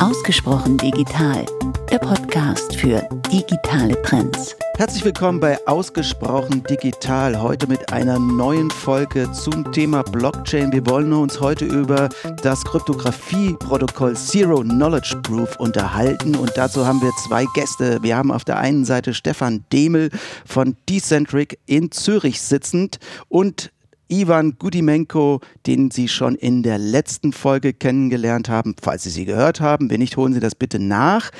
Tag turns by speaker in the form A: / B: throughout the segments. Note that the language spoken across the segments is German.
A: Ausgesprochen digital, der Podcast für digitale Trends.
B: Herzlich willkommen bei Ausgesprochen Digital. Heute mit einer neuen Folge zum Thema Blockchain. Wir wollen uns heute über das Kryptographie-Protokoll Zero Knowledge Proof unterhalten. Und dazu haben wir zwei Gäste. Wir haben auf der einen Seite Stefan Demel von Decentric in Zürich sitzend und Ivan Gudimenko, den Sie schon in der letzten Folge kennengelernt haben, falls Sie sie gehört haben. Wenn nicht, holen Sie das bitte nach.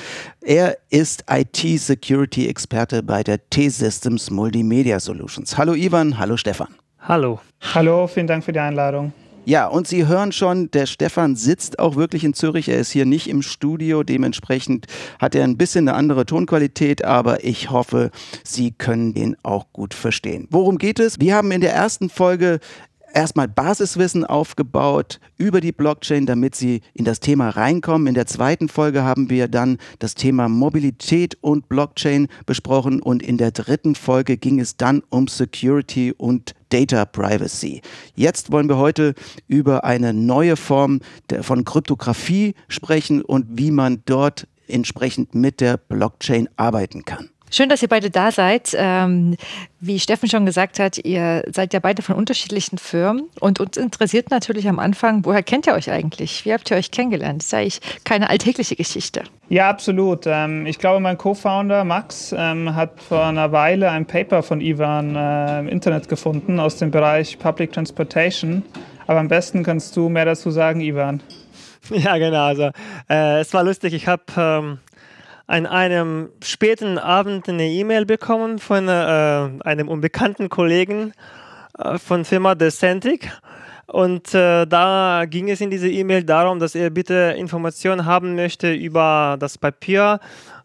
B: Er ist IT-Security-Experte bei der T-Systems Multimedia Solutions. Hallo Ivan, hallo Stefan.
C: Hallo.
D: Hallo, vielen Dank für die Einladung.
B: Ja, und Sie hören schon, der Stefan sitzt auch wirklich in Zürich. Er ist hier nicht im Studio. Dementsprechend hat er ein bisschen eine andere Tonqualität, aber ich hoffe, Sie können den auch gut verstehen. Worum geht es? Wir haben in der ersten Folge erstmal Basiswissen aufgebaut über die Blockchain, damit sie in das Thema reinkommen. In der zweiten Folge haben wir dann das Thema Mobilität und Blockchain besprochen und in der dritten Folge ging es dann um Security und Data Privacy. Jetzt wollen wir heute über eine neue Form von Kryptographie sprechen und wie man dort entsprechend mit der Blockchain arbeiten kann.
E: Schön, dass ihr beide da seid. Ähm, wie Steffen schon gesagt hat, ihr seid ja beide von unterschiedlichen Firmen und uns interessiert natürlich am Anfang, woher kennt ihr euch eigentlich? Wie habt ihr euch kennengelernt? Das ist eigentlich keine alltägliche Geschichte.
D: Ja, absolut. Ähm, ich glaube, mein Co-Founder Max ähm, hat vor einer Weile ein Paper von Ivan äh, im Internet gefunden aus dem Bereich Public Transportation. Aber am besten kannst du mehr dazu sagen, Ivan.
C: Ja, genau. Also, äh, es war lustig. Ich habe ähm, an einem späten Abend eine E-Mail bekommen von äh, einem unbekannten Kollegen äh, von Firma Decentric. Und äh, da ging es in dieser E-Mail darum, dass er bitte Informationen haben möchte über das Papier,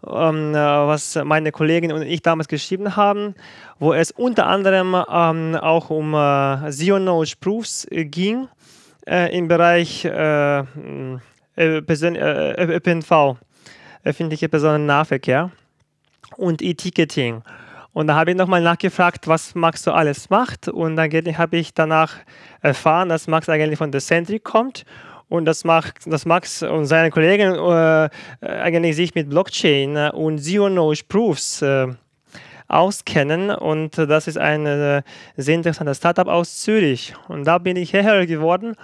C: ähm, äh, was meine Kollegin und ich damals geschrieben haben, wo es unter anderem ähm, auch um äh, Zero-Knowledge Proofs ging äh, im Bereich äh, ÖPNV öffentliche Personennahverkehr und E-Ticketing. Und da habe ich nochmal nachgefragt, was Max so alles macht. Und dann habe ich danach erfahren, dass Max eigentlich von Decentric kommt und dass Max, dass Max und seine Kollegen äh, eigentlich sich mit Blockchain und Zero-Knowledge Proofs äh, auskennen. Und das ist ein äh, sehr interessantes Startup aus Zürich. Und da bin ich hierher geworden.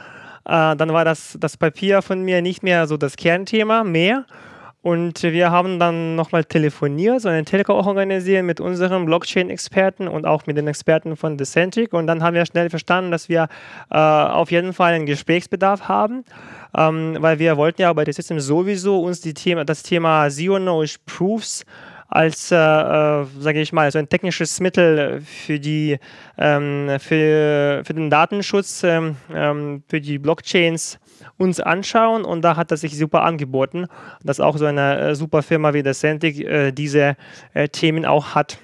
C: Äh, dann war das, das Papier von mir nicht mehr so das Kernthema mehr. Und wir haben dann nochmal telefoniert, so einen Telco organisiert mit unseren Blockchain-Experten und auch mit den Experten von Decentric. Und dann haben wir schnell verstanden, dass wir äh, auf jeden Fall einen Gesprächsbedarf haben, ähm, weil wir wollten ja bei der System sowieso uns die Thema, das Thema Zero-Knowledge Proofs als, äh, äh, sage ich mal, so ein technisches Mittel für, die, ähm, für, für den Datenschutz, ähm, ähm für die Blockchains uns anschauen und da hat das sich super angeboten, dass auch so eine äh, super Firma wie der Centric äh, diese äh, Themen auch hat.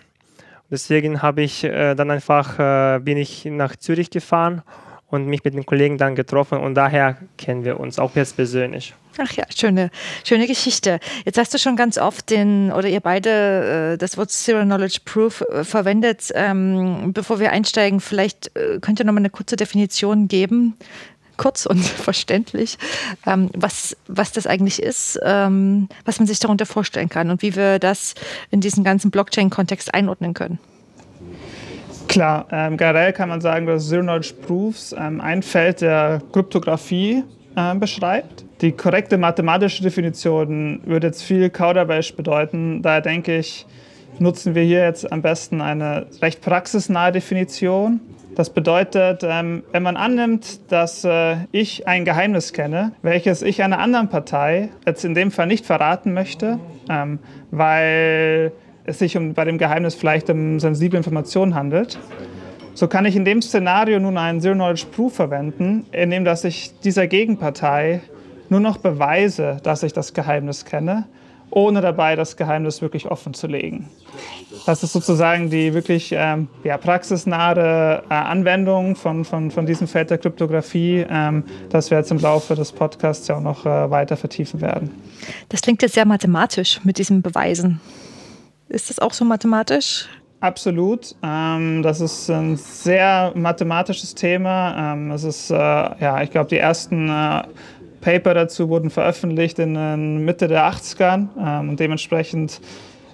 C: Deswegen habe ich dann einfach, bin ich nach Zürich gefahren und mich mit den Kollegen dann getroffen und daher kennen wir uns auch jetzt persönlich.
E: Ach ja, schöne, schöne Geschichte. Jetzt hast du schon ganz oft den, oder ihr beide, das Wort Zero Knowledge Proof verwendet. Ähm, bevor wir einsteigen, vielleicht könnt ihr noch mal eine kurze Definition geben, kurz und verständlich, ähm, was, was das eigentlich ist, ähm, was man sich darunter vorstellen kann und wie wir das in diesen ganzen Blockchain-Kontext einordnen können.
D: Klar, ähm, generell kann man sagen, dass Zero Knowledge Proofs ähm, ein Feld der Kryptographie äh, beschreibt. Die korrekte mathematische Definition würde jetzt viel Kauderwelsch bedeuten. Daher denke ich, nutzen wir hier jetzt am besten eine recht praxisnahe Definition das bedeutet, ähm, wenn man annimmt, dass äh, ich ein Geheimnis kenne, welches ich einer anderen Partei jetzt in dem Fall nicht verraten möchte, ähm, weil es sich bei dem Geheimnis vielleicht um sensible Informationen handelt, so kann ich in dem Szenario nun einen Zero-Knowledge-Proof verwenden, indem dass ich dieser Gegenpartei nur noch beweise, dass ich das Geheimnis kenne ohne dabei das Geheimnis wirklich offen zu legen. Das ist sozusagen die wirklich ähm, ja, praxisnahe äh, Anwendung von, von, von diesem Feld der Kryptographie, ähm, das wir jetzt im Laufe des Podcasts ja auch noch äh, weiter vertiefen werden.
E: Das klingt jetzt sehr mathematisch mit diesem Beweisen. Ist das auch so mathematisch?
D: Absolut. Ähm, das ist ein sehr mathematisches Thema. Ähm, es ist, äh, ja, ich glaube, die ersten äh, Paper dazu wurden veröffentlicht in äh, Mitte der 80ern ähm, und dementsprechend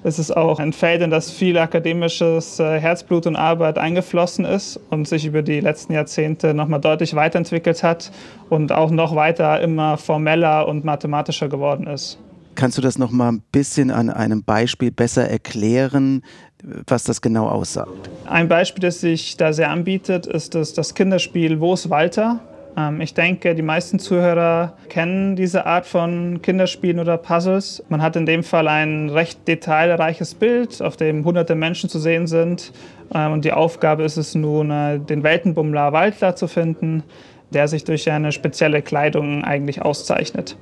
D: ist es auch ein Feld, in das viel akademisches äh, Herzblut und Arbeit eingeflossen ist und sich über die letzten Jahrzehnte nochmal deutlich weiterentwickelt hat und auch noch weiter immer formeller und mathematischer geworden ist.
B: Kannst du das noch mal ein bisschen an einem Beispiel besser erklären, was das genau aussagt?
D: Ein Beispiel, das sich da sehr anbietet, ist das, das Kinderspiel Wo ist Walter? Ähm, ich denke, die meisten Zuhörer kennen diese Art von Kinderspielen oder Puzzles. Man hat in dem Fall ein recht detailreiches Bild, auf dem hunderte Menschen zu sehen sind. Ähm, und die Aufgabe ist es nun, äh, den Weltenbummler Waldler zu finden, der sich durch eine spezielle Kleidung eigentlich auszeichnet.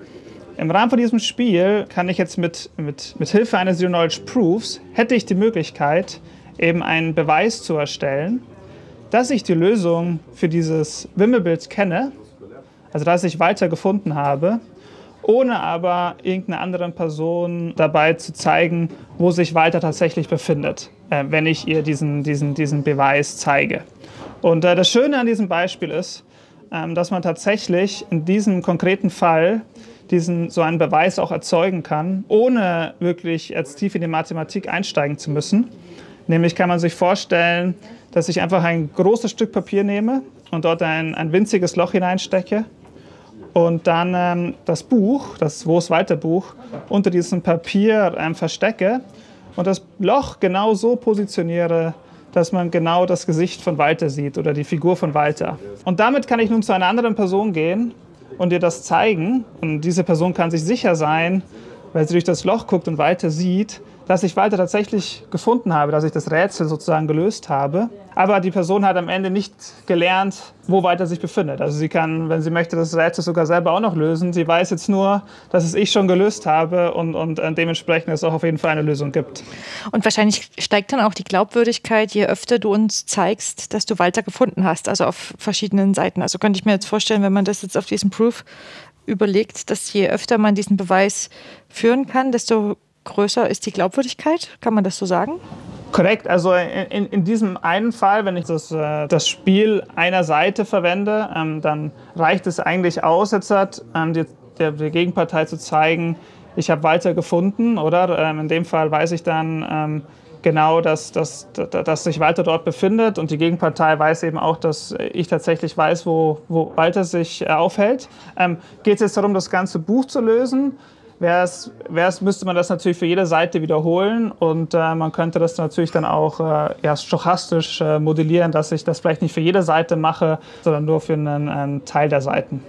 D: Im Rahmen von diesem Spiel kann ich jetzt mit, mit, mit Hilfe eines Zero Knowledge Proofs, hätte ich die Möglichkeit, eben einen Beweis zu erstellen, dass ich die Lösung für dieses Wimmelbild kenne, also dass ich weiter gefunden habe, ohne aber irgendeiner anderen Person dabei zu zeigen, wo sich Walter tatsächlich befindet, äh, wenn ich ihr diesen, diesen, diesen Beweis zeige. Und äh, das Schöne an diesem Beispiel ist, ähm, dass man tatsächlich in diesem konkreten Fall diesen, so einen Beweis auch erzeugen kann, ohne wirklich jetzt tief in die Mathematik einsteigen zu müssen. Nämlich kann man sich vorstellen, dass ich einfach ein großes Stück Papier nehme und dort ein, ein winziges Loch hineinstecke und dann ähm, das Buch, das Wo es weiter Buch, unter diesem Papier ähm, verstecke und das Loch genau so positioniere, dass man genau das Gesicht von Walter sieht oder die Figur von Walter. Und damit kann ich nun zu einer anderen Person gehen und ihr das zeigen. Und diese Person kann sich sicher sein, weil sie durch das Loch guckt und Walter sieht, dass ich Walter tatsächlich gefunden habe, dass ich das Rätsel sozusagen gelöst habe. Aber die Person hat am Ende nicht gelernt, wo Walter sich befindet. Also sie kann, wenn sie möchte, das Rätsel sogar selber auch noch lösen. Sie weiß jetzt nur, dass es ich schon gelöst habe und, und äh, dementsprechend es auch auf jeden Fall eine Lösung gibt.
E: Und wahrscheinlich steigt dann auch die Glaubwürdigkeit, je öfter du uns zeigst, dass du Walter gefunden hast, also auf verschiedenen Seiten. Also könnte ich mir jetzt vorstellen, wenn man das jetzt auf diesen Proof überlegt, dass je öfter man diesen Beweis führen kann, desto größer ist die Glaubwürdigkeit? Kann man das so sagen?
D: Korrekt, also in, in diesem einen Fall, wenn ich das, äh, das Spiel einer Seite verwende, ähm, dann reicht es eigentlich aus, jetzt ähm, der, der, Gegenpartei zu zeigen, ich habe Walter gefunden, oder? Ähm, in dem Fall weiß ich dann genau, dass, dass, dass sich Walter dort befindet und die Gegenpartei weiß eben auch, dass ich tatsächlich weiß, wo, wo Walter sich äh, aufhält. Geht es jetzt darum, das ganze Buch zu lösen? Wär's, wär's, müsste man das natürlich für jede Seite wiederholen und äh, man könnte das natürlich dann auch äh, ja, stochastisch äh, modellieren, dass ich das vielleicht nicht für jede Seite mache, sondern nur für einen, einen Teil der Seiten.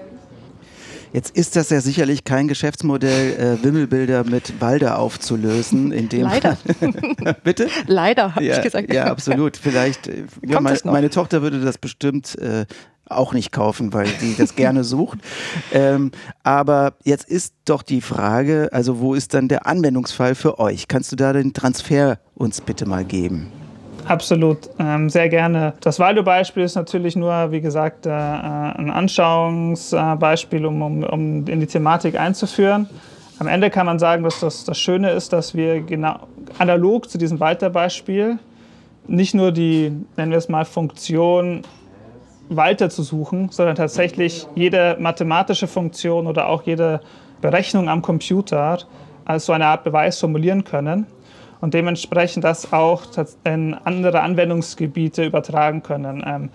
B: Jetzt ist das ja sicherlich kein Geschäftsmodell, äh, Wimmelbilder mit Walder aufzulösen. In dem
E: Leider.
B: Bitte?
E: Leider, habe
B: ja,
E: ich gesagt.
B: Ja, absolut. Vielleicht, äh, ja, meine, meine, Tochter würde das bestimmt äh, auch nicht kaufen, weil die das gerne sucht. Ähm, aber jetzt ist doch die Frage, also wo ist dann der Anwendungsfall für euch? Kannst du da den Transfer uns bitte mal geben?
D: Absolut, ähm, sehr gerne. Das Waldo-Beispiel ist natürlich nur, wie gesagt, äh, ein Anschauungsbeispiel, um, um, um in die Thematik einzuführen. Am Ende kann man sagen, dass das, das Schöne ist, dass wir genau analog zu diesem Walter-Beispiel nicht nur die, nennen wir es mal, Funktion weiter zu suchen, sondern tatsächlich jede mathematische Funktion oder auch jede Berechnung am Computer als so eine Art Beweis formulieren können und dementsprechend das auch in andere Anwendungsgebiete übertragen können. Ähm,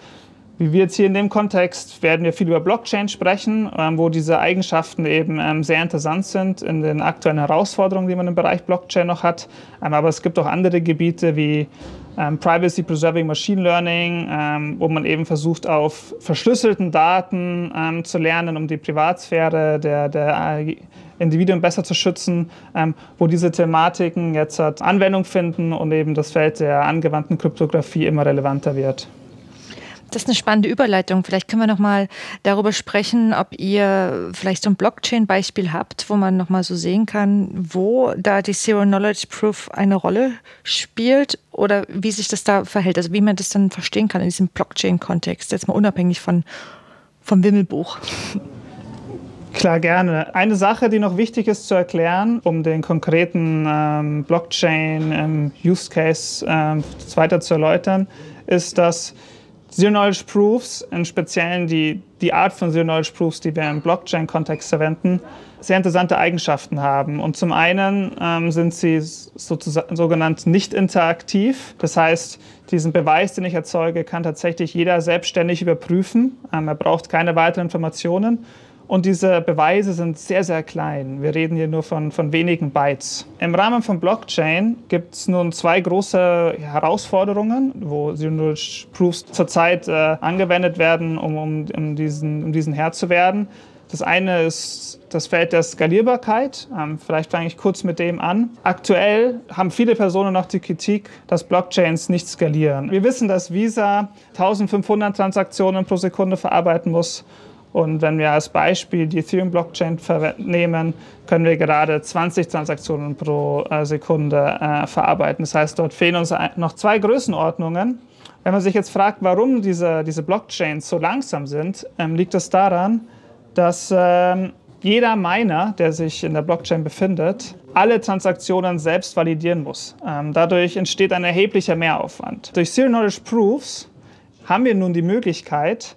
D: wie wir jetzt hier in dem Kontext werden wir viel über Blockchain sprechen, ähm, wo diese Eigenschaften eben ähm, sehr interessant sind in den aktuellen Herausforderungen, die man im Bereich Blockchain noch hat. aber es gibt auch andere Gebiete wie ähm, Privacy Preserving Machine Learning, ähm, wo man eben versucht, auf verschlüsselten Daten ähm, zu lernen, um die Privatsphäre der, der äh, Individuen besser zu schützen, ähm, wo diese Thematiken jetzt halt Anwendung finden und eben das Feld der angewandten Kryptographie immer relevanter wird.
E: Das ist eine spannende Überleitung. Vielleicht können wir noch mal darüber sprechen, ob ihr vielleicht so ein Blockchain-Beispiel habt, wo man noch mal so sehen kann, wo da die Zero Knowledge Proof eine Rolle spielt oder wie sich das da verhält. Also wie man das dann verstehen kann in diesem Blockchain-Kontext, jetzt mal unabhängig von, vom Wimmelbuch.
D: Klar, gerne. Eine Sache, die noch wichtig ist zu erklären, um den konkreten ähm, Blockchain-Use-Case ähm, weiter zu erläutern, ist, dass Zero-Knowledge Proofs, im Speziellen die, die Art von Zero-Knowledge Proofs, die wir im Blockchain-Kontext verwenden, sehr interessante Eigenschaften haben. Und zum einen ähm, sind sie sozusagen sogenannt nicht interaktiv. Das heißt, diesen Beweis, den ich erzeuge, kann tatsächlich jeder selbstständig überprüfen. Ähm, er braucht keine weiteren Informationen. Und diese Beweise sind sehr, sehr klein. Wir reden hier nur von, von wenigen Bytes. Im Rahmen von Blockchain gibt es nun zwei große Herausforderungen, wo Zero-Knowledge Proofs zurzeit äh, angewendet werden, um, um, um, diesen, um diesen Herr zu werden. Das eine ist das Feld der Skalierbarkeit. Ähm, vielleicht fange ich kurz mit dem an. Aktuell haben viele Personen noch die Kritik, dass Blockchains nicht skalieren. Wir wissen, dass Visa 1500 Transaktionen pro Sekunde verarbeiten muss und wenn wir als Beispiel die Ethereum-Blockchain nehmen, können wir gerade 20 Transaktionen pro äh, Sekunde äh, verarbeiten. Das heißt, dort fehlen uns noch zwei Größenordnungen. Wenn man sich jetzt fragt, warum diese, diese Blockchains so langsam sind, ähm, liegt es daran, dass ähm, jeder Miner, der sich in der Blockchain befindet, alle Transaktionen selbst validieren muss. Ähm, dadurch entsteht ein erheblicher Mehraufwand. Durch Zero-Knowledge Proofs haben wir nun die Möglichkeit,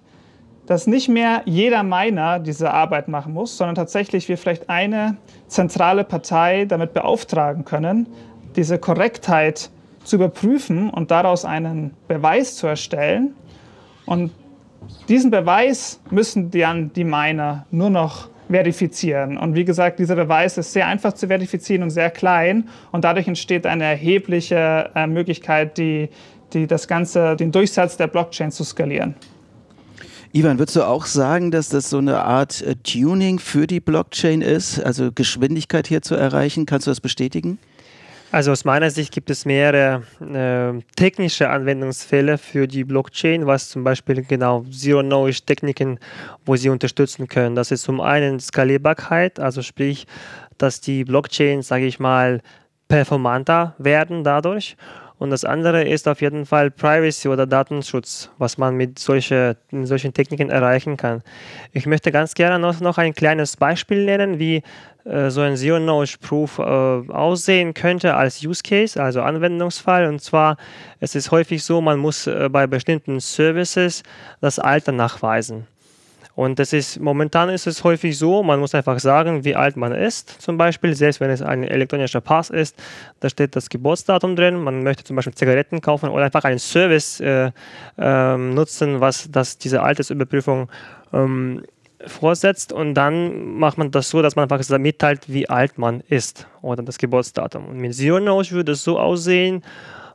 D: dass nicht mehr jeder Miner diese Arbeit machen muss, sondern tatsächlich wir vielleicht eine zentrale Partei damit beauftragen können, diese Korrektheit zu überprüfen und daraus einen Beweis zu erstellen. Und diesen Beweis müssen dann die Miner nur noch verifizieren. Und wie gesagt, dieser Beweis ist sehr einfach zu verifizieren und sehr klein. Und dadurch entsteht eine erhebliche äh, Möglichkeit, die, die das Ganze, den Durchsatz der Blockchain zu skalieren.
B: Ivan, würdest du auch sagen, dass das so eine Art äh, Tuning für die Blockchain ist, also Geschwindigkeit hier zu erreichen? Kannst du das bestätigen?
C: Also aus meiner Sicht gibt es mehrere äh, technische Anwendungsfälle für die Blockchain, was zum Beispiel genau Zero-Knowledge-Techniken, wo sie unterstützen können. Das ist zum einen Skalierbarkeit, also sprich, dass die Blockchains, sage ich mal, performanter werden dadurch und das andere ist auf jeden Fall Privacy oder Datenschutz, was man mit solche, solchen Techniken erreichen kann. Ich möchte ganz gerne noch, noch ein kleines Beispiel nennen, wie äh, so ein Zero-Knowledge-Proof äh, aussehen könnte als Use Case, also Anwendungsfall. Und zwar, es ist häufig so, man muss äh, bei bestimmten Services das Alter nachweisen. Und das ist, momentan ist es häufig so, man muss einfach sagen, wie alt man ist, zum Beispiel, selbst wenn es ein elektronischer Pass ist, da steht das Geburtsdatum drin, man möchte zum Beispiel Zigaretten kaufen oder einfach einen Service äh, äh, nutzen, was das, diese Altersüberprüfung ähm, vorsetzt. Und dann macht man das so, dass man einfach mitteilt, wie alt man ist oder das Geburtsdatum. Und mit Zero Knowledge würde es so aussehen,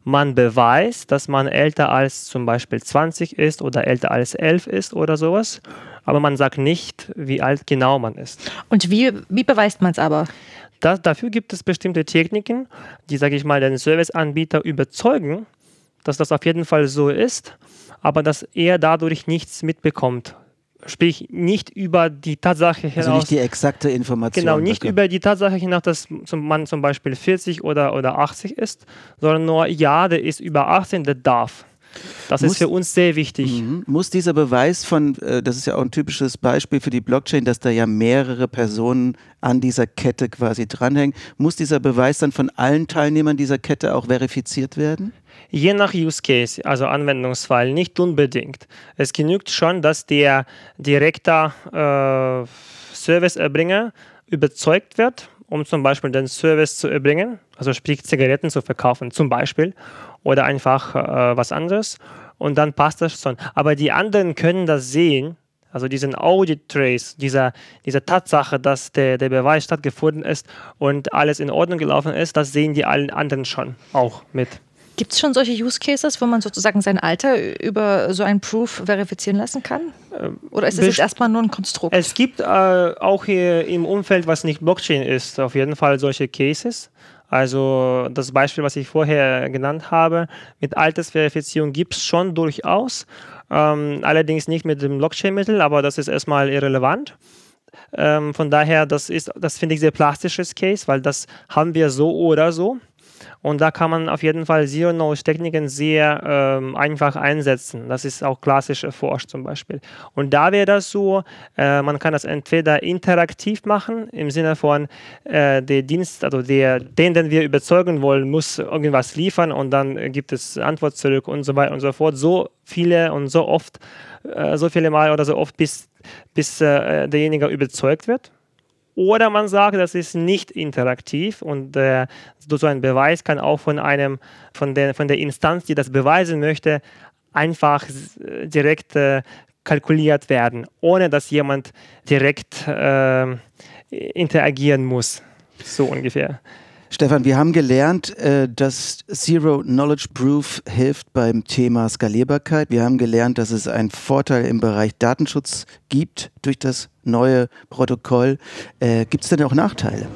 C: man beweist, dass man älter als zum Beispiel 20 ist oder älter als 11 ist oder sowas aber man sagt nicht, wie alt genau man ist.
E: Und wie, wie beweist man es aber?
C: Das, dafür gibt es bestimmte Techniken, die, sage ich mal, den Serviceanbieter überzeugen, dass das auf jeden Fall so ist, aber dass er dadurch nichts mitbekommt. Sprich, nicht über die Tatsache hinaus.
B: Also nicht die exakte Information.
C: Genau, nicht okay. über die Tatsache hinaus, dass man zum Beispiel 40 oder, oder 80 ist, sondern nur, ja, der ist über 18, der darf. Das muss, ist für uns sehr wichtig.
B: Mhm. Muss dieser Beweis von, äh, das ist ja auch ein typisches Beispiel für die Blockchain, dass da ja mehrere Personen an dieser Kette quasi dranhängen, muss dieser Beweis dann von allen Teilnehmern dieser Kette auch verifiziert werden?
C: Je nach Use Case, also Anwendungsfall, nicht unbedingt. Es genügt schon, dass der direkte äh, Serviceerbringer überzeugt wird, um zum Beispiel den Service zu erbringen, also sprich Zigaretten zu verkaufen zum Beispiel oder einfach äh, was anderes und dann passt das schon. Aber die anderen können das sehen, also diesen Audit Trace, dieser, dieser Tatsache, dass der, der Beweis stattgefunden ist und alles in Ordnung gelaufen ist, das sehen die allen anderen schon auch mit.
E: Gibt es schon solche Use Cases, wo man sozusagen sein Alter über so einen Proof verifizieren lassen kann? Ähm, Oder ist es jetzt erstmal nur ein Konstrukt?
C: Es gibt äh, auch hier im Umfeld, was nicht Blockchain ist, auf jeden Fall solche Cases. Also das Beispiel, was ich vorher genannt habe, mit Altersverifizierung gibt es schon durchaus. Ähm, allerdings nicht mit dem Blockchain-Mittel, aber das ist erstmal irrelevant. Ähm, von daher, das ist, das finde ich sehr plastisches Case, weil das haben wir so oder so. Und da kann man auf jeden Fall Zero-Knowledge-Techniken sehr ähm, einfach einsetzen. Das ist auch klassisch erforscht zum Beispiel. Und da wäre das so, äh, man kann das entweder interaktiv machen, im Sinne von äh, der Dienst, also der, den, den wir überzeugen wollen, muss irgendwas liefern und dann gibt es Antwort zurück und so weiter und so fort. So viele und so oft, äh, so viele Mal oder so oft, bis, bis äh, derjenige überzeugt wird. Oder man sagt, das ist nicht interaktiv und äh, so ein Beweis kann auch von einem, von der, von der Instanz, die das beweisen möchte, einfach äh, direkt äh, kalkuliert werden, ohne dass jemand direkt äh, interagieren muss. So ungefähr.
B: Stefan, wir haben gelernt, äh, dass Zero Knowledge Proof hilft beim Thema Skalierbarkeit. Wir haben gelernt, dass es einen Vorteil im Bereich Datenschutz gibt durch das neue Protokoll. Äh, gibt es denn auch Nachteile?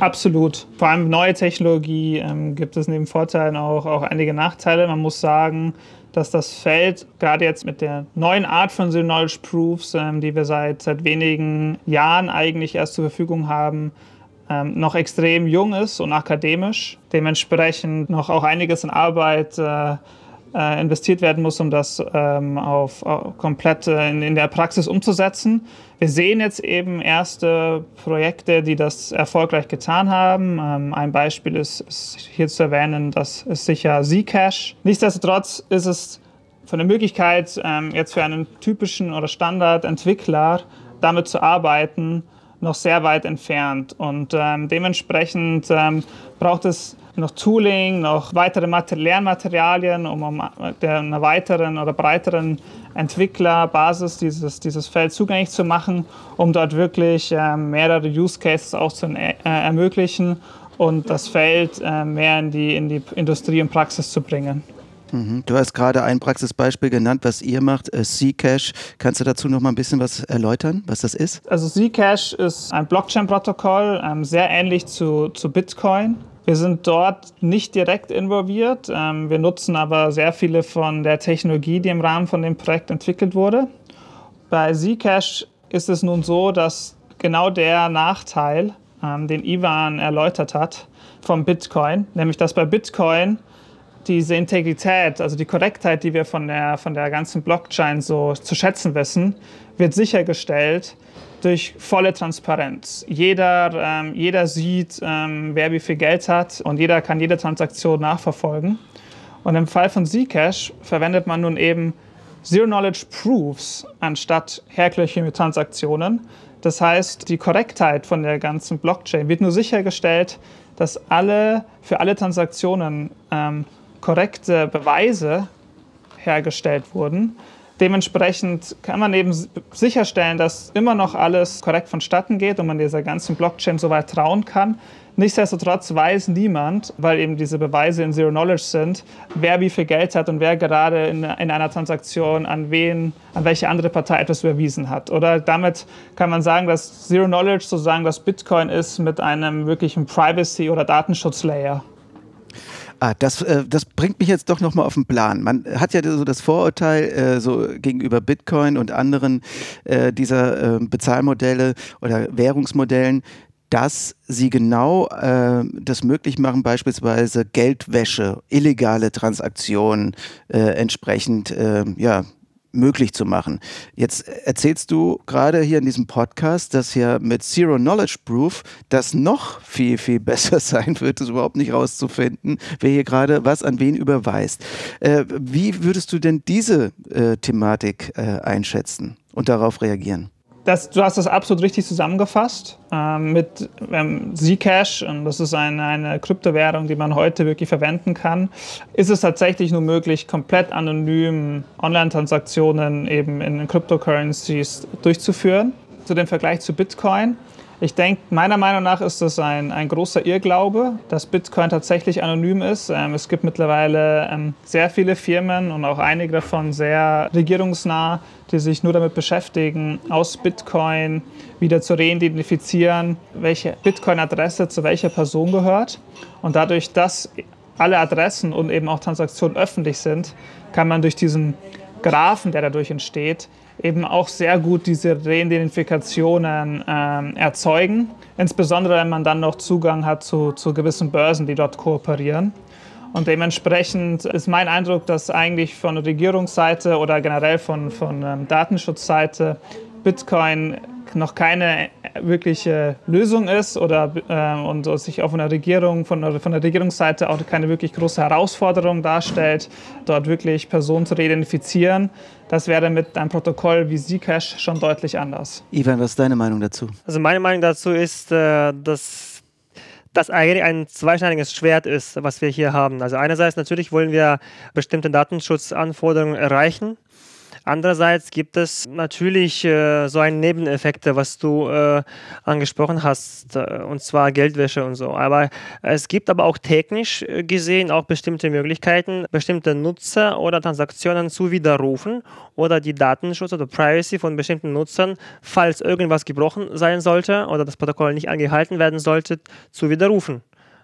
D: Absolut. Vor allem neue Technologie ähm, gibt es neben Vorteilen auch, auch einige Nachteile. Man muss sagen, dass das Feld gerade jetzt mit der neuen Art von Zero Knowledge Proofs, ähm, die wir seit, seit wenigen Jahren eigentlich erst zur Verfügung haben, ähm, noch extrem jung ist und akademisch. Dementsprechend noch auch einiges an Arbeit äh, äh, investiert werden muss, um das ähm, auf, auf komplett äh, in, in, der Praxis umzusetzen. Wir sehen jetzt eben erste Projekte, die das erfolgreich getan haben. Ähm, ein Beispiel ist, ist, hier zu erwähnen, das ist sicher Zcash. Nichtsdestotrotz ist es von der Möglichkeit, ähm, jetzt für einen typischen oder Standardentwickler damit zu arbeiten, noch sehr weit entfernt. Und ähm, dementsprechend ähm, braucht es noch Tooling, noch weitere Lernmaterialien, um, um der, einer weiteren oder breiteren Entwicklerbasis dieses, dieses Feld zugänglich zu machen, um dort wirklich äh, mehrere Use Cases auch zu äh, ermöglichen und das Feld äh, mehr in die, in die Industrie und Praxis zu bringen.
B: Mhm. Du hast gerade ein Praxisbeispiel genannt, was ihr macht, äh, Zcash. Kannst du dazu noch mal ein bisschen was erläutern, was das ist?
D: Also Zcash ist ein Blockchain-Protokoll, ähm, sehr ähnlich zu, zu Bitcoin. Wir sind dort nicht direkt involviert. Ähm, wir nutzen aber sehr viele von der Technologie, die im Rahmen von dem Projekt entwickelt wurde. Bei Zcash ist es nun so, dass genau der Nachteil, ähm, den Ivan erläutert hat, vom Bitcoin, nämlich dass bei Bitcoin diese Integrität, also die Korrektheit, die wir von der, von der ganzen Blockchain so zu schätzen wissen, wird sichergestellt durch volle Transparenz. Jeder, ähm, jeder sieht, ähm, wer wie viel Geld hat und jeder kann jede Transaktion nachverfolgen. Und im Fall von Zcash verwendet man nun eben Zero-Knowledge Proofs anstatt herkömmliche Transaktionen. Das heißt, die Korrektheit von der ganzen Blockchain wird nur sichergestellt, dass alle, für alle Transaktionen ähm, korrekte Beweise hergestellt wurden. Dementsprechend kann man eben sicherstellen, dass immer noch alles korrekt vonstatten geht und man dieser ganzen Blockchain soweit trauen kann. Nichtsdestotrotz weiß niemand, weil eben diese Beweise in Zero Knowledge sind, wer wie viel Geld hat und wer gerade in, in einer Transaktion an wen, an welche andere Partei etwas überwiesen hat. Oder damit kann man sagen, dass Zero Knowledge sozusagen das Bitcoin ist mit einem wirklichen Privacy- oder Datenschutzlayer.
B: Ah, das, äh, das bringt mich jetzt doch nochmal auf den Plan. Man hat ja so das Vorurteil äh, so gegenüber Bitcoin und anderen äh, dieser äh, Bezahlmodelle oder Währungsmodellen, dass sie genau äh, das möglich machen, beispielsweise Geldwäsche, illegale Transaktionen äh, entsprechend äh, ja, möglich zu machen. Jetzt erzählst du gerade hier in diesem Podcast, dass ja mit Zero Knowledge Proof das noch viel, viel besser sein wird, das überhaupt nicht rauszufinden, wer hier gerade was an wen überweist. Äh, wie würdest du denn diese äh, Thematik äh, einschätzen und darauf reagieren?
D: Das, du hast das absolut richtig zusammengefasst. Ähm, mit ähm, Zcash, und das ist eine, eine Kryptowährung, die man heute wirklich verwenden kann, ist es tatsächlich nur möglich, komplett anonym Online-Transaktionen eben in Cryptocurrencies durchzuführen. Zu dem Vergleich zu Bitcoin ich denke, meiner Meinung nach ist das ein, ein großer Irrglaube, dass Bitcoin tatsächlich anonym ist. Ähm, es gibt mittlerweile ähm, sehr viele Firmen und auch einige davon sehr regierungsnah, die sich nur damit beschäftigen, aus Bitcoin wieder zu reidentifizieren, welche Bitcoin-Adresse zu welcher Person gehört. Und dadurch, dass alle Adressen und eben auch Transaktionen öffentlich sind, kann man durch diesen Graphen, der dadurch entsteht, eben auch sehr gut diese Reidentifikationen ähm, erzeugen. Insbesondere wenn man dann noch Zugang hat zu, zu gewissen Börsen, die dort kooperieren. Und dementsprechend ist mein Eindruck, dass eigentlich von Regierungsseite oder generell von, von ähm, Datenschutzseite Bitcoin noch keine wirkliche Lösung ist oder äh, und sich auch von der Regierung, von, von der Regierungsseite auch keine wirklich große Herausforderung darstellt, dort wirklich Personen zu identifizieren. Das wäre mit einem Protokoll wie Zcash schon deutlich anders.
B: Ivan, was ist deine Meinung dazu?
C: Also meine Meinung dazu ist, äh, dass das eigentlich ein zweischneidiges Schwert ist, was wir hier haben. Also einerseits natürlich wollen wir bestimmte Datenschutzanforderungen erreichen. Andererseits gibt es natürlich äh, so einen Nebeneffekt, was du äh, angesprochen hast, äh, und zwar Geldwäsche und so. Aber es gibt aber auch technisch äh, gesehen auch bestimmte Möglichkeiten, bestimmte Nutzer oder Transaktionen zu widerrufen oder die Datenschutz oder Privacy von bestimmten Nutzern, falls irgendwas gebrochen sein sollte oder das Protokoll nicht angehalten werden sollte, zu widerrufen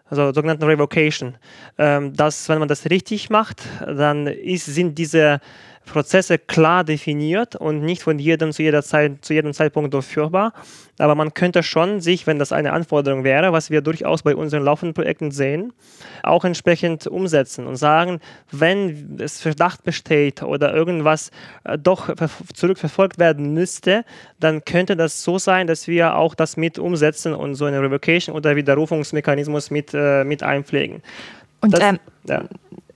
C: also sogenannten Revocation. Ähm, das, wenn man das richtig macht, dann ist, sind diese Prozesse klar definiert und nicht von jedem zu jeder Zeit, zu jedem Zeitpunkt durchführbar. Aber man könnte schon sich, wenn das eine Anforderung wäre, was wir durchaus bei unseren laufenden Projekten sehen, auch entsprechend umsetzen und sagen, wenn es Verdacht besteht oder irgendwas äh, doch zurückverfolgt werden müsste, dann könnte das so sein, dass wir auch das mit umsetzen und so eine Revocation oder Widerrufungsmechanismus mit, äh, mit einpflegen.
E: Und das, ähm, ja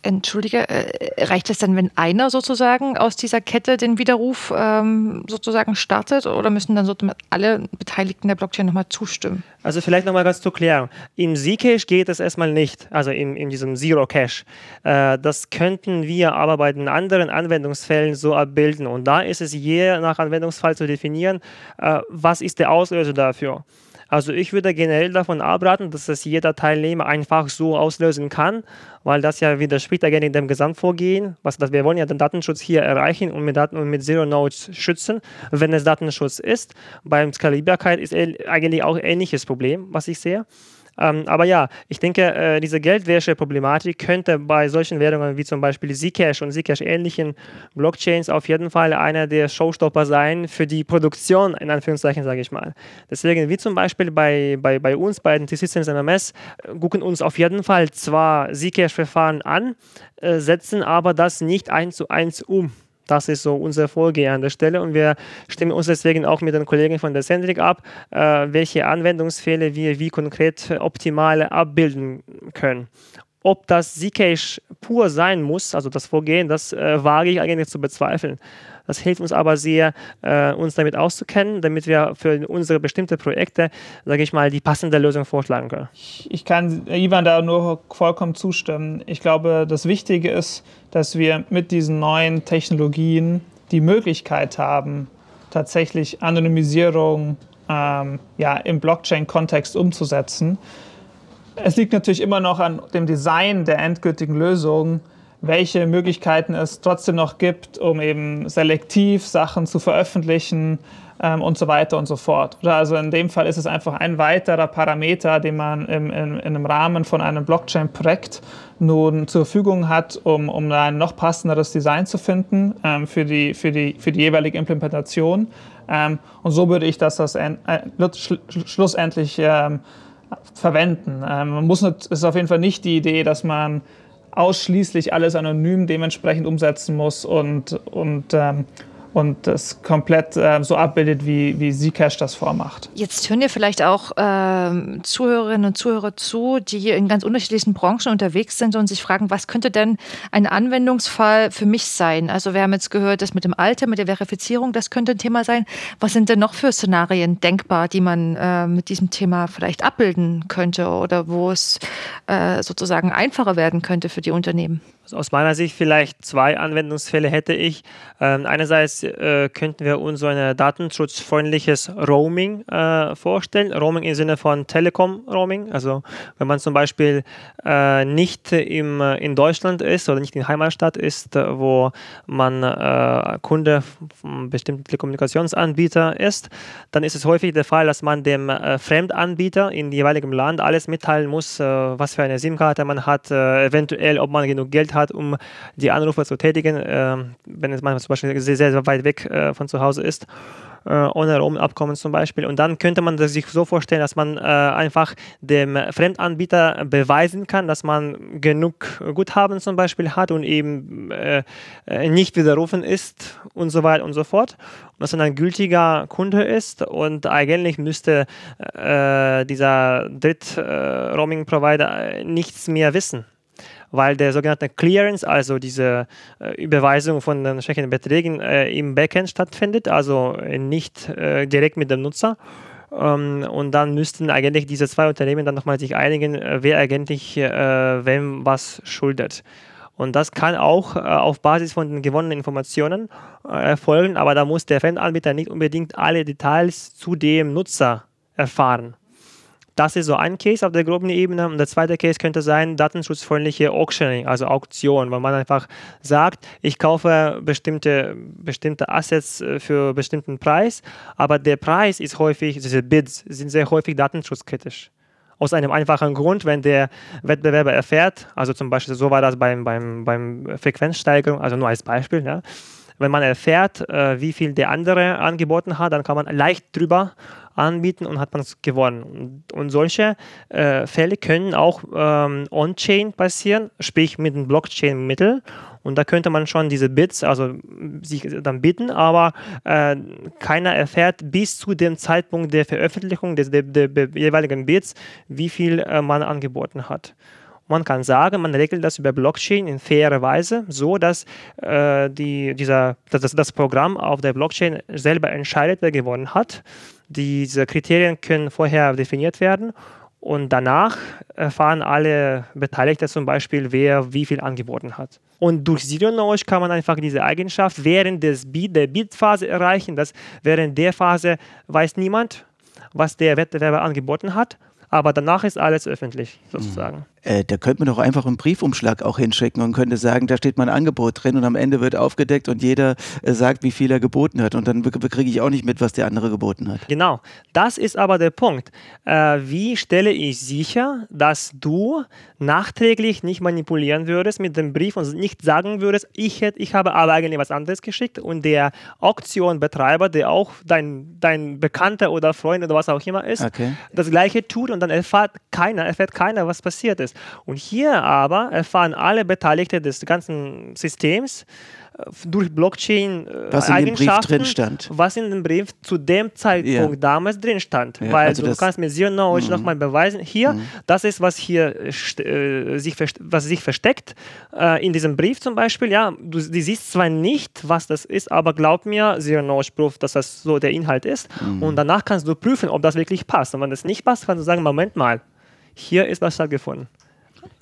E: entschuldige, äh, reicht es dann, wenn einer sozusagen aus dieser Kette den Widerruf ähm, sozusagen startet oder müssen dann alle Beteiligten der Blockchain nochmal zustimmen?
C: Also vielleicht nochmal ganz zur Klärung. Im Zcash geht es erstmal nicht, also in, in diesem Zero Cache. Äh, das könnten wir aber bei den anderen Anwendungsfällen so abbilden und da ist es je nach Anwendungsfall zu definieren, äh, was ist der Auslöser dafür. Also ich würde generell davon abraten, dass es jeder Teilnehmer einfach so auslösen kann, weil das ja widerspricht eigentlich dem Gesamtvorgehen. Was, das, wir wollen ja den Datenschutz hier erreichen und mit, Daten, und mit Zero Nodes schützen, wenn es Datenschutz ist. Beim Skalierbarkeit ist eigentlich auch ein ähnliches Problem, was ich sehe. Ähm, aber ja, ich denke, äh, diese Geldwäsche-Problematik könnte bei solchen Währungen wie zum Beispiel Zcash und Zcash-ähnlichen Blockchains auf jeden Fall einer der Showstopper sein für die Produktion, in Anführungszeichen, sage ich mal. Deswegen, wie zum Beispiel bei, bei, bei uns, bei den T-Systems MMS, äh, gucken uns auf jeden Fall zwar Zcash-Verfahren an, äh, setzen aber das nicht eins zu eins um. Das ist so unser Vorgehen an der Stelle und wir stimmen uns deswegen auch mit den Kollegen von der Sendrik ab, äh, welche Anwendungsfälle wir wie konkret optimal abbilden können. Ob das Zcash pur sein muss, also das Vorgehen, das äh, wage ich eigentlich zu bezweifeln. Das hilft uns aber sehr, äh, uns damit auszukennen, damit wir für unsere bestimmten Projekte, sage ich mal, die passende Lösung vorschlagen können.
D: Ich kann Ivan da nur vollkommen zustimmen. Ich glaube, das Wichtige ist, dass wir mit diesen neuen Technologien die Möglichkeit haben, tatsächlich Anonymisierung ähm, ja, im Blockchain-Kontext umzusetzen. Es liegt natürlich immer noch an dem Design der endgültigen Lösung, welche Möglichkeiten es trotzdem noch gibt, um eben selektiv Sachen zu veröffentlichen ähm, und so weiter und so fort. Also in dem Fall ist es einfach ein weiterer Parameter, den man im, in, in einem Rahmen von einem Blockchain-Projekt nun zur Verfügung hat, um, um ein noch passenderes Design zu finden ähm, für, die, für, die, für die jeweilige Implementation. Ähm, und so würde ich das, das äh, schlussendlich ähm, verwenden. Ähm, man muss es ist auf jeden Fall nicht die Idee, dass man ausschließlich alles anonym dementsprechend umsetzen muss und, und ähm, und das komplett äh, so abbildet, wie, wie Zcash das vormacht.
E: Jetzt hören dir vielleicht auch äh, Zuhörerinnen und Zuhörer zu, die in ganz unterschiedlichen Branchen unterwegs sind und sich fragen, was könnte denn ein Anwendungsfall für mich sein? Also wir haben jetzt gehört, das mit dem Alter, mit der Verifizierung, das könnte ein Thema sein. Was sind denn noch für Szenarien denkbar, die man äh, mit diesem Thema vielleicht abbilden könnte oder wo es äh, sozusagen einfacher werden könnte für die Unternehmen?
C: Aus meiner Sicht vielleicht zwei Anwendungsfälle hätte ich. Ähm, einerseits äh, könnten wir uns so ein datenschutzfreundliches Roaming äh, vorstellen. Roaming im Sinne von Telekom-Roaming. Also wenn man zum Beispiel äh, nicht im, äh, in Deutschland ist oder nicht in Heimatstadt ist, äh, wo man äh, Kunde von bestimmten Telekommunikationsanbieter ist, dann ist es häufig der Fall, dass man dem Fremdanbieter in jeweiligen Land alles mitteilen muss, was für eine SIM-Karte man hat, eventuell ob man genug Geld hat, hat, um die Anrufe zu tätigen, äh, wenn es manchmal zum Beispiel sehr, sehr weit weg äh, von zu Hause ist äh, ohne Roaming-Abkommen zum Beispiel. Und dann könnte man sich so vorstellen, dass man äh, einfach dem Fremdanbieter beweisen kann, dass man genug Guthaben zum Beispiel hat und eben äh, nicht widerrufen ist und so weiter und so fort. Und dass man ein gültiger Kunde ist und eigentlich müsste äh, dieser Dritt-Roaming-Provider nichts mehr wissen weil der sogenannte Clearance, also diese äh, Überweisung von den schwächeren Beträgen äh, im Backend stattfindet, also nicht äh, direkt mit dem Nutzer. Ähm, und dann müssten eigentlich diese zwei Unternehmen dann nochmal sich einigen, äh, wer eigentlich äh, wem was schuldet. Und das kann auch äh, auf Basis von den gewonnenen Informationen erfolgen, aber da muss der Fremdanbieter nicht unbedingt alle Details zu dem Nutzer erfahren. Das ist so ein Case auf der groben Ebene. Und der zweite Case könnte sein, datenschutzfreundliche Auctioning, also Auktion, weil man einfach sagt, ich kaufe bestimmte, bestimmte Assets äh, für bestimmten Preis, aber der Preis ist häufig, diese Bids sind sehr häufig datenschutzkritisch. Aus einem einfachen Grund, wenn der Wettbewerber erfährt, also zum Beispiel so war das beim, beim, beim Frequenzsteigerung, also nur als Beispiel, ja, wenn man erfährt, äh, wie viel der andere angeboten hat, dann kann man leicht drüber anbieten und hat man es gewonnen. Und, solche äh, Fälle können auch ähm, on-chain passieren, sprich mit einem Blockchain-Mittel. Und da könnte man schon diese Bits, also sich dann bitten, aber äh, keiner erfährt bis zu dem Zeitpunkt der Veröffentlichung des der, der, jeweiligen Bits, wie viel äh, man angeboten hat. Man kann sagen, man regelt das über Blockchain in fairer Weise, so dass äh, die, dieser, das, das Programm auf der Blockchain selber entscheidet, wer gewonnen hat. Diese Kriterien können vorher definiert werden und danach erfahren alle Beteiligten zum Beispiel, wer wie viel angeboten hat. Und durch Zero Knowledge kann man einfach diese Eigenschaft während des Beat, der Beat-Phase erreichen, dass während der Phase weiß niemand, was der Wettbewerber angeboten hat, aber danach ist alles öffentlich sozusagen.
B: Äh, da könnte man doch einfach einen Briefumschlag auch hinschicken und könnte sagen, da steht mein Angebot drin und am Ende wird aufgedeckt und jeder äh, sagt, wie viel er geboten hat und dann kriege ich auch nicht mit, was der andere geboten hat.
C: Genau, das ist aber der Punkt. Äh, wie stelle ich sicher, dass du nachträglich nicht manipulieren würdest mit dem Brief und nicht sagen würdest, ich, hätte, ich habe aber eigentlich was anderes geschickt und der Auktionbetreiber, der auch dein, dein Bekannter oder Freund oder was auch immer ist, okay. das gleiche tut und dann erfährt keiner, erfährt keiner, was passiert ist ist. Und hier aber erfahren alle Beteiligten des ganzen Systems äh, durch Blockchain äh,
B: was in dem Brief drin stand.
C: was in dem Brief zu dem Zeitpunkt ja. damals drin stand. Ja, Weil also du kannst mit Zero Knowledge mhm. nochmal beweisen, hier, mhm. das ist, was hier äh, sich, was sich versteckt. Äh, in diesem Brief zum Beispiel, ja, du, du siehst zwar nicht, was das ist, aber glaub mir, Zero Knowledge Proof, dass das so der Inhalt ist. Mhm. Und danach kannst du prüfen, ob das wirklich passt. Und wenn das nicht passt, kannst du sagen, Moment mal, hier ist was stattgefunden.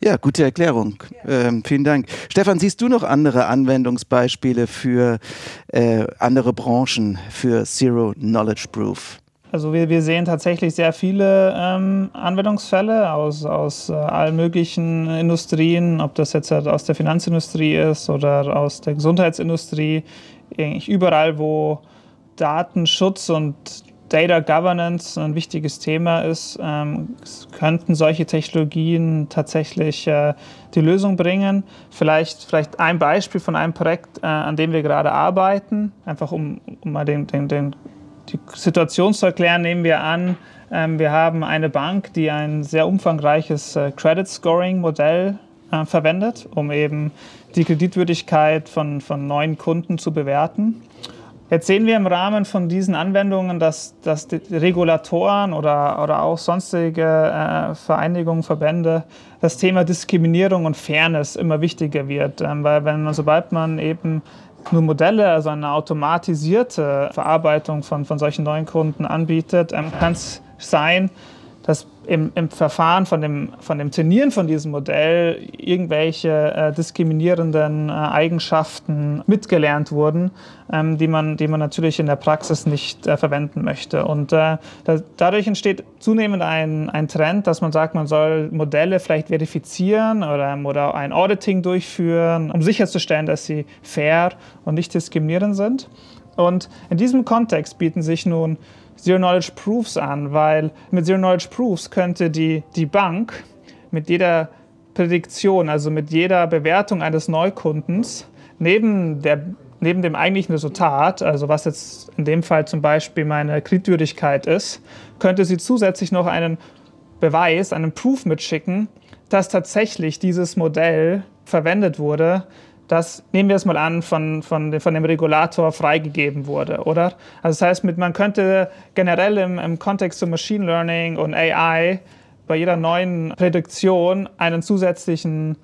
B: Ja, gute Erklärung. Ähm, vielen Dank. Stefan, siehst du noch andere Anwendungsbeispiele für äh, andere Branchen für Zero Knowledge Proof?
D: Also wir, wir sehen tatsächlich sehr viele ähm, Anwendungsfälle aus, aus äh, allen möglichen Industrien, ob das jetzt halt aus der Finanzindustrie ist oder aus der Gesundheitsindustrie, eigentlich überall, wo Datenschutz und Data Governance ein wichtiges Thema ist, ähm, könnten solche Technologien tatsächlich äh, die Lösung bringen. Vielleicht, vielleicht ein Beispiel von einem Projekt, äh, an dem wir gerade arbeiten, einfach um, um mal den, den, den, die Situation zu erklären, nehmen wir an, ähm, wir haben eine Bank, die ein sehr umfangreiches äh, Credit Scoring Modell äh, verwendet, um eben die Kreditwürdigkeit von, von neuen Kunden zu bewerten. Jetzt sehen wir im Rahmen von diesen Anwendungen, dass, dass Regulatoren oder, oder auch sonstige äh, Vereinigungen, Verbände das Thema Diskriminierung und Fairness immer wichtiger wird. Ähm, weil wenn man, sobald man eben nur Modelle, also eine automatisierte Verarbeitung von, von solchen neuen Kunden anbietet, ähm, kann es sein, dass im, im, Verfahren von dem, von dem Trainieren von diesem Modell irgendwelche äh, diskriminierenden äh, Eigenschaften mitgelernt wurden, ähm, die, man, die man natürlich in der Praxis nicht äh, verwenden möchte. Und äh, da, dadurch entsteht zunehmend ein, ein Trend, dass man sagt, man soll Modelle vielleicht verifizieren oder, oder ein Auditing durchführen, um sicherzustellen, dass sie fair und nicht diskriminierend sind. Und in diesem Kontext bieten sich nun Zero Knowledge Proofs an, weil mit Zero Knowledge Proofs könnte die, die Bank mit jeder Prädiktion, also mit jeder Bewertung eines Neukundens, neben, der, neben dem eigentlichen Resultat, also was jetzt in dem Fall zum Beispiel meine Kreditwürdigkeit ist, könnte sie zusätzlich noch einen Beweis, einen Proof mitschicken, dass tatsächlich dieses Modell verwendet wurde, das, nehmen wir es mal an, von, von, von dem Regulator freigegeben wurde, oder? Also das heißt, mit, man könnte generell im, im Kontext von Machine Learning und AI bei jeder neuen Prädiktion einen zusätzlichen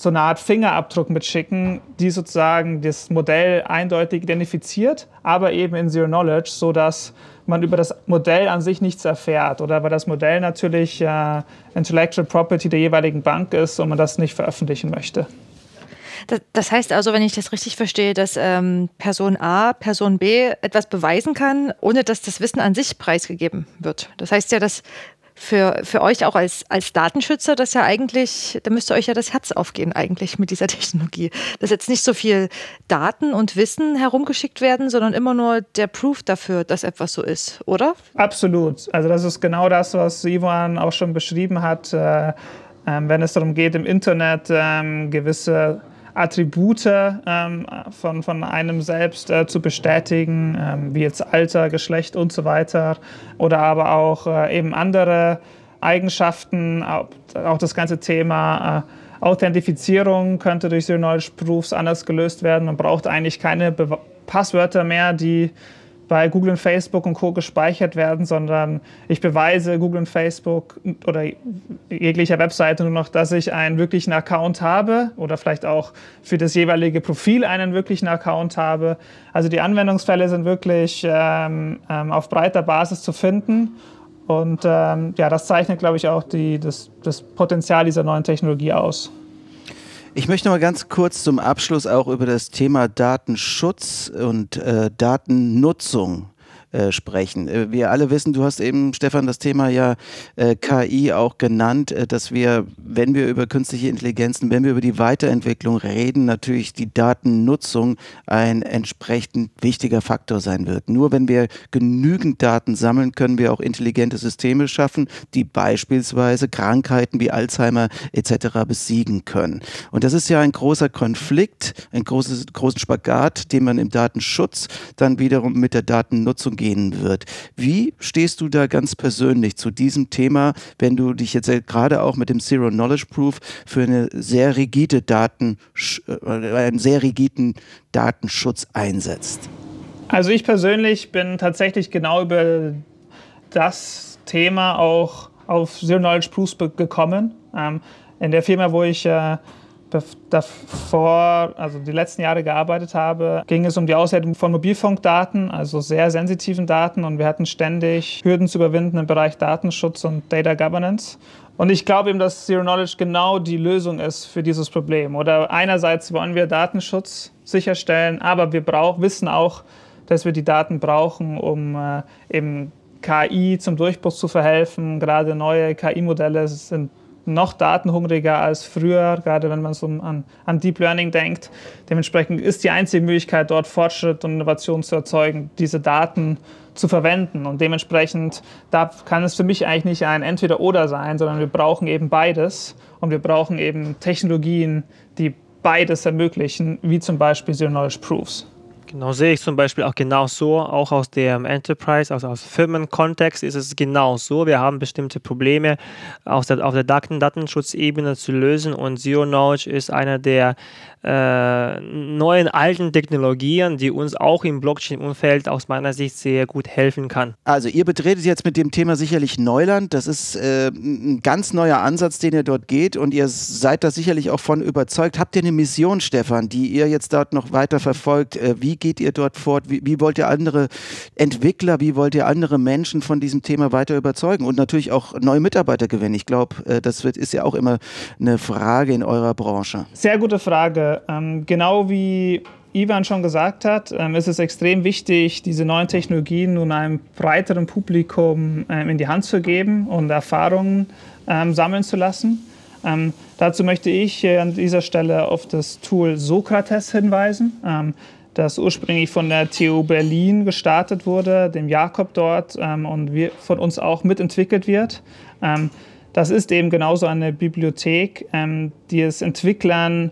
D: so eine Art Fingerabdruck mitschicken, die sozusagen das Modell eindeutig identifiziert, aber eben in Zero Knowledge, sodass man über das Modell an sich nichts erfährt oder weil das Modell natürlich äh, Intellectual Property der jeweiligen Bank ist und man das nicht veröffentlichen möchte.
E: Das heißt also, wenn ich das richtig verstehe, dass ähm, Person A, Person B etwas beweisen kann, ohne dass das Wissen an sich preisgegeben wird. Das heißt ja, dass für, für euch auch als, als Datenschützer, das ja eigentlich, da müsste euch ja das Herz aufgehen eigentlich mit dieser Technologie. Dass jetzt nicht so viel Daten und Wissen herumgeschickt werden, sondern immer nur der Proof dafür, dass etwas so ist, oder?
D: Absolut. Also das ist genau das, was Ivan auch schon beschrieben hat. Äh, äh, wenn es darum geht, im Internet äh, gewisse Attribute ähm, von, von einem selbst äh, zu bestätigen, ähm, wie jetzt Alter, Geschlecht und so weiter. Oder aber auch äh, eben andere Eigenschaften, auch, das ganze Thema äh, Authentifizierung könnte durch Zero Knowledge Proofs anders gelöst werden. Man braucht eigentlich keine Be Passwörter mehr, die bei Google und Facebook und Co. gespeichert werden, sondern ich beweise Google und Facebook oder jeglicher Webseite nur noch, dass ich einen wirklichen Account habe oder vielleicht auch für das jeweilige Profil einen wirklichen Account habe. Also die Anwendungsfälle sind wirklich ähm, ähm, auf breiter Basis zu finden. Und ähm, ja, das zeichnet, glaube ich, auch die, das, das Potenzial dieser neuen Technologie aus.
B: Ich möchte mal ganz kurz zum Abschluss auch über das Thema Datenschutz und äh, Datennutzung äh, sprechen. Äh, wir alle wissen, du hast eben, Stefan, das Thema ja äh, KI auch genannt, äh, dass wir, wenn wir über künstliche Intelligenzen, wenn wir über die Weiterentwicklung reden, natürlich die Datennutzung ein entsprechend wichtiger Faktor sein wird. Nur wenn wir genügend Daten sammeln, können wir auch intelligente Systeme schaffen, die beispielsweise Krankheiten wie Alzheimer etc. besiegen können. Und das ist ja ein großer Konflikt, ein großes, großen Spagat, den man im Datenschutz dann wiederum mit der Datennutzung gehen wird. Wie stehst du da ganz persönlich zu diesem Thema, wenn du dich jetzt gerade auch mit dem Zero Knowledge Proof für eine sehr rigide Daten, äh, einen sehr rigiden Datenschutz einsetzt?
D: Also ich persönlich bin tatsächlich genau über das Thema auch auf Zero Knowledge Proofs gekommen. Ähm, in der Firma, wo ich äh, davor, also die letzten Jahre gearbeitet habe, ging es um die Auswertung von Mobilfunkdaten, also sehr sensitiven Daten. Und wir hatten ständig Hürden zu überwinden im Bereich Datenschutz und Data Governance. Und ich glaube eben, dass Zero Knowledge genau die Lösung ist für dieses Problem. Oder einerseits wollen wir Datenschutz sicherstellen, aber wir brauch, wissen auch, dass wir die Daten brauchen, um äh, eben KI zum Durchbruch zu verhelfen. Gerade neue KI-Modelle sind noch datenhungriger als früher, gerade wenn man so an, an, Deep Learning denkt. Dementsprechend ist die einzige Möglichkeit, dort Fortschritt und Innovation zu erzeugen, diese Daten zu verwenden. Und dementsprechend da kann es für mich eigentlich nicht ein Entweder-Oder sein, sondern wir brauchen eben beides. Und wir brauchen eben Technologien, die beides ermöglichen, wie zum Beispiel Zero Knowledge Proofs.
C: Genau, sehe ich zum Beispiel auch genau so, auch aus dem Enterprise, also aus Firmenkontext ist es genau so. Wir haben bestimmte Probleme auf der, auf der Daten Datenschutzebene zu lösen und Zero Knowledge ist einer der äh, neuen alten Technologien, die uns auch im Blockchain-Umfeld aus meiner Sicht sehr gut helfen kann.
B: Also ihr betretet jetzt mit dem Thema sicherlich Neuland. Das ist äh, ein ganz neuer Ansatz, den ihr dort geht und ihr seid da sicherlich auch von überzeugt. Habt ihr eine Mission, Stefan, die ihr jetzt dort noch weiter verfolgt? Äh, wie geht ihr dort fort? Wie, wie wollt ihr andere Entwickler, wie wollt ihr andere Menschen von diesem Thema weiter überzeugen und natürlich auch neue Mitarbeiter gewinnen? Ich glaube, äh, das wird, ist ja auch immer eine Frage in eurer Branche.
D: Sehr gute Frage. Ähm, genau wie Ivan schon gesagt hat, ähm, ist es extrem wichtig, diese neuen Technologien nun einem breiteren Publikum ähm, in die Hand zu geben und Erfahrungen ähm, sammeln zu lassen. Ähm, dazu möchte ich an dieser Stelle auf das Tool Sokrates hinweisen, ähm, das ursprünglich von der TU Berlin gestartet wurde, dem Jakob dort und wir, von uns auch mitentwickelt wird. das ist eben genauso eine Bibliothek, ähm, die es Entwicklern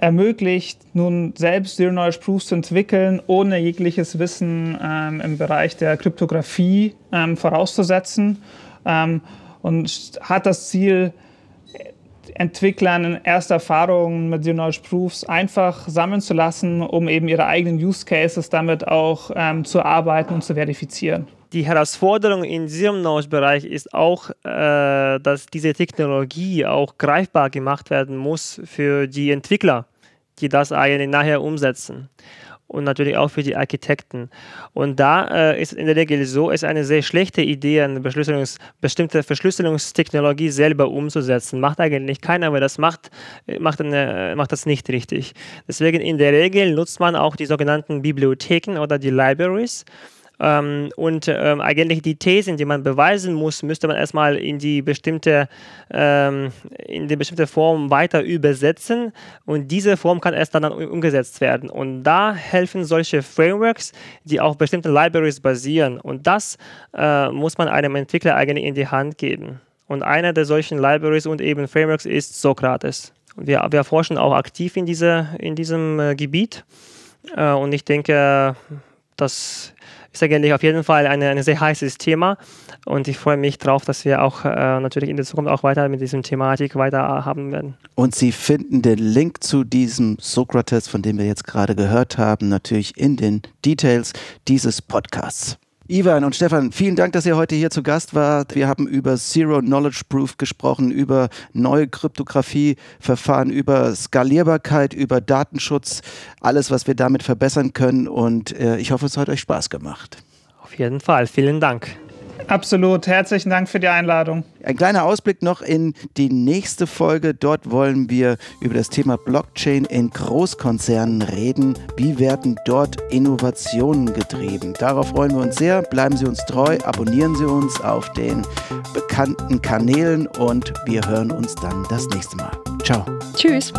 D: ermöglicht, nun selbst Zero Knowledge Proofs zu entwickeln, ohne jegliches Wissen ähm, im Bereich der Kryptographie ähm, vorauszusetzen ähm, und hat das Ziel, Entwicklern erste Erfahrungen mit Knowledge Proofs einfach sammeln zu lassen, um eben ihre eigenen Use Cases damit auch ähm, zu arbeiten und zu verifizieren.
C: Die Herausforderung in diesem Knowledge-Bereich ist auch, äh, dass diese Technologie auch greifbar gemacht werden muss für die Entwickler, die das eigentlich nachher umsetzen und natürlich auch für die Architekten. Und da äh, ist in der Regel so, es ist eine sehr schlechte Idee, eine Verschlüsselungs bestimmte Verschlüsselungstechnologie selber umzusetzen. Macht eigentlich keiner, aber das macht, macht, eine, macht das nicht richtig. Deswegen in der Regel nutzt man auch die sogenannten Bibliotheken oder die Libraries. Ähm, und ähm, eigentlich die Thesen, die man beweisen muss, müsste man erstmal in die bestimmte, ähm, in die bestimmte Form weiter übersetzen und diese Form kann erst dann umgesetzt werden. Und da helfen solche Frameworks, die auf bestimmten Libraries basieren. Und das äh, muss man einem Entwickler eigentlich in die Hand geben. Und einer der solchen Libraries und eben Frameworks ist Socrates. Wir, wir forschen auch aktiv in, diese, in diesem äh, Gebiet. Äh, und ich denke, das ist eigentlich auf jeden Fall ein eine sehr heißes Thema und ich freue mich darauf, dass wir auch äh, natürlich in der Zukunft auch weiter mit diesem Thematik weiter haben werden.
B: Und Sie finden den Link zu diesem Sokrates, von dem wir jetzt gerade gehört haben, natürlich in den Details dieses Podcasts. Ivan und Stefan, vielen Dank, dass ihr heute hier zu Gast wart. Wir haben über Zero Knowledge Proof gesprochen, über neue Kryptografieverfahren, über Skalierbarkeit, über Datenschutz, alles, was wir damit verbessern können. Und äh, ich hoffe, es hat euch Spaß gemacht.
C: Auf jeden Fall. Vielen Dank.
D: Absolut. Herzlichen Dank für die Einladung.
B: Ein kleiner Ausblick noch in die nächste Folge. Dort wollen wir über das Thema Blockchain in Großkonzernen reden. Wie werden dort Innovationen getrieben? Darauf freuen wir uns sehr. Bleiben Sie uns treu, abonnieren Sie uns auf den bekannten Kanälen und wir hören uns dann das nächste Mal. Ciao.
E: Tschüss.